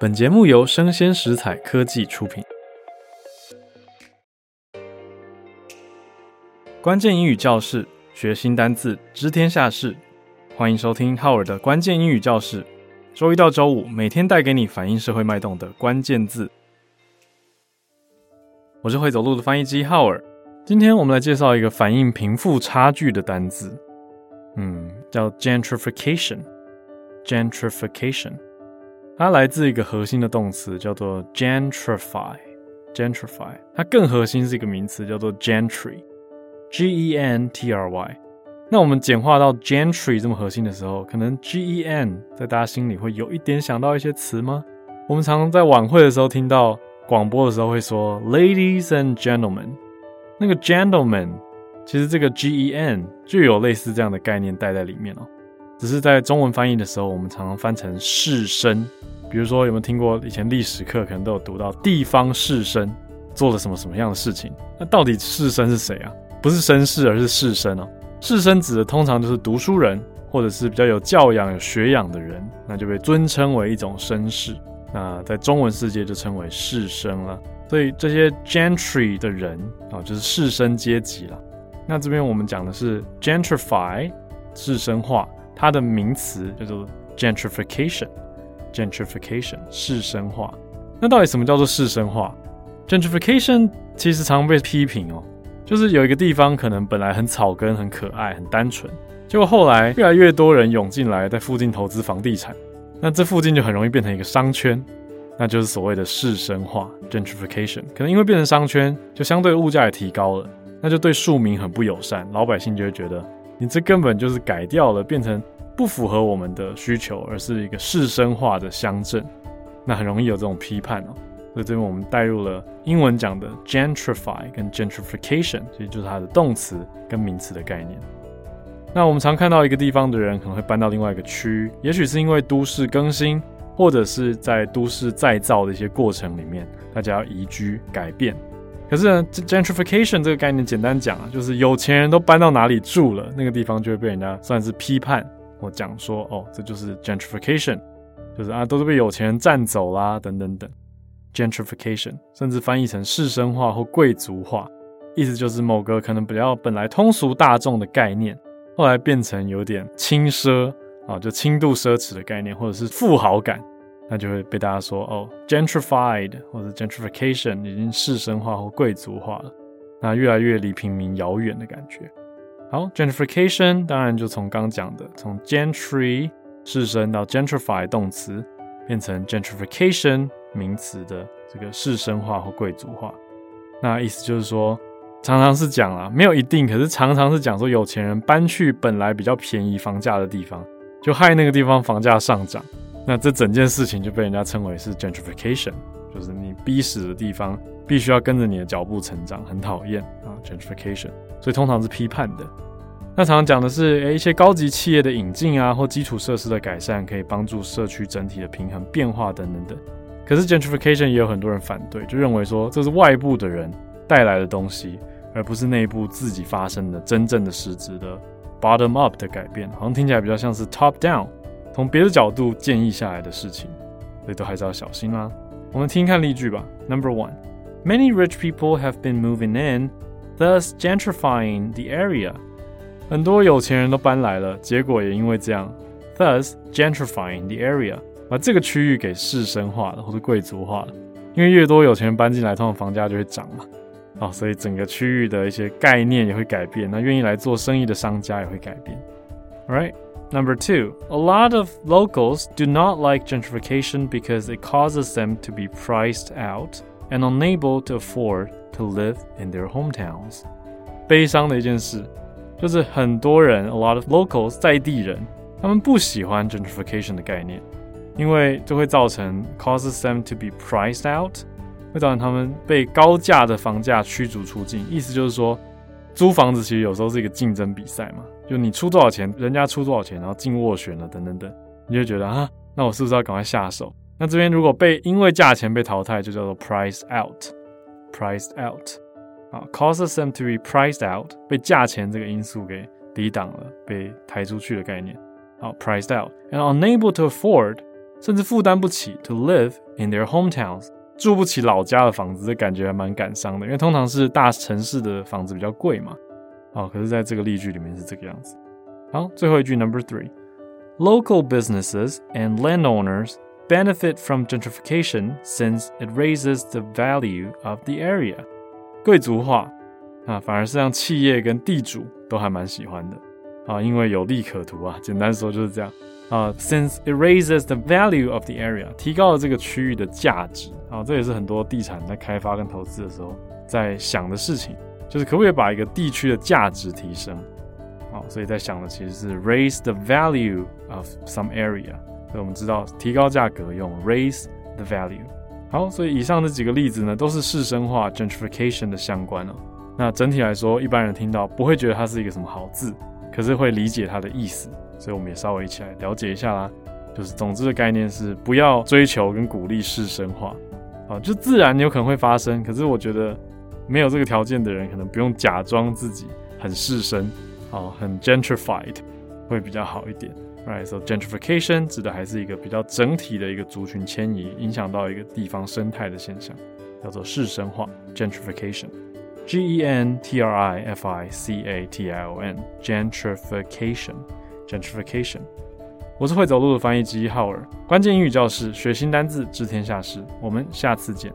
本节目由生鲜食材科技出品。关键英语教室，学新单字，知天下事。欢迎收听浩尔的关键英语教室。周一到周五，每天带给你反映社会脉动的关键字。我是会走路的翻译机浩尔。今天我们来介绍一个反映贫富差距的单字，嗯，叫 gentrification，gentrification。它来自一个核心的动词，叫做 gentrify。gentrify，它更核心是一个名词，叫做 gentry，G-E-N-T-R-Y。那我们简化到 gentry 这么核心的时候，可能 G-E-N 在大家心里会有一点想到一些词吗？我们常常在晚会的时候听到广播的时候会说 Ladies and gentlemen，那个 gentleman 其实这个 G-E-N 就有类似这样的概念带在里面哦。只是在中文翻译的时候，我们常常翻成士绅。比如说，有没有听过以前历史课可能都有读到地方士绅做了什么什么样的事情？那到底士绅是谁啊？不是绅士，而是士绅哦。士绅指的通常就是读书人，或者是比较有教养、有学养的人，那就被尊称为一种绅士。那在中文世界就称为士绅了。所以这些 gentry 的人啊，就是士绅阶级了。那这边我们讲的是 gentrify，士绅化。它的名词叫做 gentrification，gentrification 士绅化。那到底什么叫做士绅化？gentrification 其实常被批评哦，就是有一个地方可能本来很草根、很可爱、很单纯，结果后来越来越多人涌进来，在附近投资房地产，那这附近就很容易变成一个商圈，那就是所谓的士绅化 gentrification。可能因为变成商圈，就相对物价也提高了，那就对庶民很不友善，老百姓就会觉得。你这根本就是改掉了，变成不符合我们的需求，而是一个士绅化的乡镇，那很容易有这种批判哦。所以这边我们带入了英文讲的 gentrify 跟 gentrification，所以就是它的动词跟名词的概念。那我们常看到一个地方的人可能会搬到另外一个区，也许是因为都市更新，或者是在都市再造的一些过程里面，大家要移居改变。可是呢，gentrification 这个概念简单讲啊，就是有钱人都搬到哪里住了，那个地方就会被人家算是批判或讲说，哦，这就是 gentrification，就是啊，都是被有钱人占走啦，等等等。gentrification 甚至翻译成士绅化或贵族化，意思就是某个可能比较本来通俗大众的概念，后来变成有点轻奢啊，就轻度奢侈的概念，或者是富豪感。那就会被大家说哦，gentrified 或者 gentrification 已经士绅化或贵族化了，那越来越离平民遥远的感觉。好，gentrification 当然就从刚讲的，从 gentry 士绅到 gentrify 动词，变成 gentrification 名词的这个士绅化或贵族化。那意思就是说，常常是讲啊，没有一定，可是常常是讲说有钱人搬去本来比较便宜房价的地方，就害那个地方房价上涨。那这整件事情就被人家称为是 gentrification，就是你逼死的地方必须要跟着你的脚步成长，很讨厌啊 gentrification，所以通常是批判的。那常常讲的是，诶，一些高级企业的引进啊，或基础设施的改善，可以帮助社区整体的平衡变化等等等。可是 gentrification 也有很多人反对，就认为说这是外部的人带来的东西，而不是内部自己发生的真正的实质的 bottom up 的改变，好像听起来比较像是 top down。从别的角度建议下来的事情，所以都还是要小心啦。我们听听看例句吧。Number one, many rich people have been moving in, thus gentrifying the area. 很多有钱人都搬来了，结果也因为这样，thus gentrifying the area，把这个区域给士绅化了或者贵族化了。因为越多有钱人搬进来，通常房价就会涨嘛。哦，所以整个区域的一些概念也会改变。那愿意来做生意的商家也会改变。All right. Number two, a lot of locals do not like gentrification because it causes them to be priced out and unable to afford to live in their hometowns. 悲伤的一件事，就是很多人，a lot of locals 在地人，他们不喜欢 gentrification 的概念，因为这会造成 causes them to be priced out，会造成他们被高价的房价驱逐出境。意思就是说，租房子其实有时候是一个竞争比赛嘛。 就你出多少钱，人家出多少钱，然后进斡旋了，等等等，你就觉得啊，那我是不是要赶快下手？那这边如果被因为价钱被淘汰，就叫做 priced out，priced out，啊，causes them to be priced out，被价钱这个因素给抵挡了，被抬出去的概念。好，priced out and unable to afford，甚至负担不起 to live in their hometowns，住不起老家的房子，这感觉还蛮感伤的，因为通常是大城市的房子比较贵嘛。好，可是在这个例句里面是这个样子。好，最后一句 number three，local businesses and landowners benefit from gentrification since it raises the value of the area。贵族化啊，反而是让企业跟地主都还蛮喜欢的啊，因为有利可图啊。简单说就是这样。啊、，since it raises the value of the area，提高了这个区域的价值啊这也是很多地产在开发跟投资的时候在想的事情，就是可不可以把一个地区的价值提升？好、所以在想的其实是 raise the value of some area。所以我们知道提高价格用 raise the value。好，所以以上这几个例子呢，都是市生化 gentrification 的相关哦。那整体来说，一般人听到不会觉得它是一个什么好字，可是会理解它的意思。所以我们也稍微一起来了解一下啦。就是总之的概念是不要追求跟鼓励市生化，啊，就自然有可能会发生。可是我觉得没有这个条件的人，可能不用假装自己很士绅，啊，很 gentrified 会比较好一点。Right，so gentrification 指的还是一个比较整体的一个族群迁移，影响到一个地方生态的现象，叫做士绅化 gentrification，G-E-N-T-R-I-F-I-C-A-T-I-O-N，gentrification。Gentrification，我是会走路的翻译机浩尔，关键英语教室，学新单字，知天下事，我们下次见。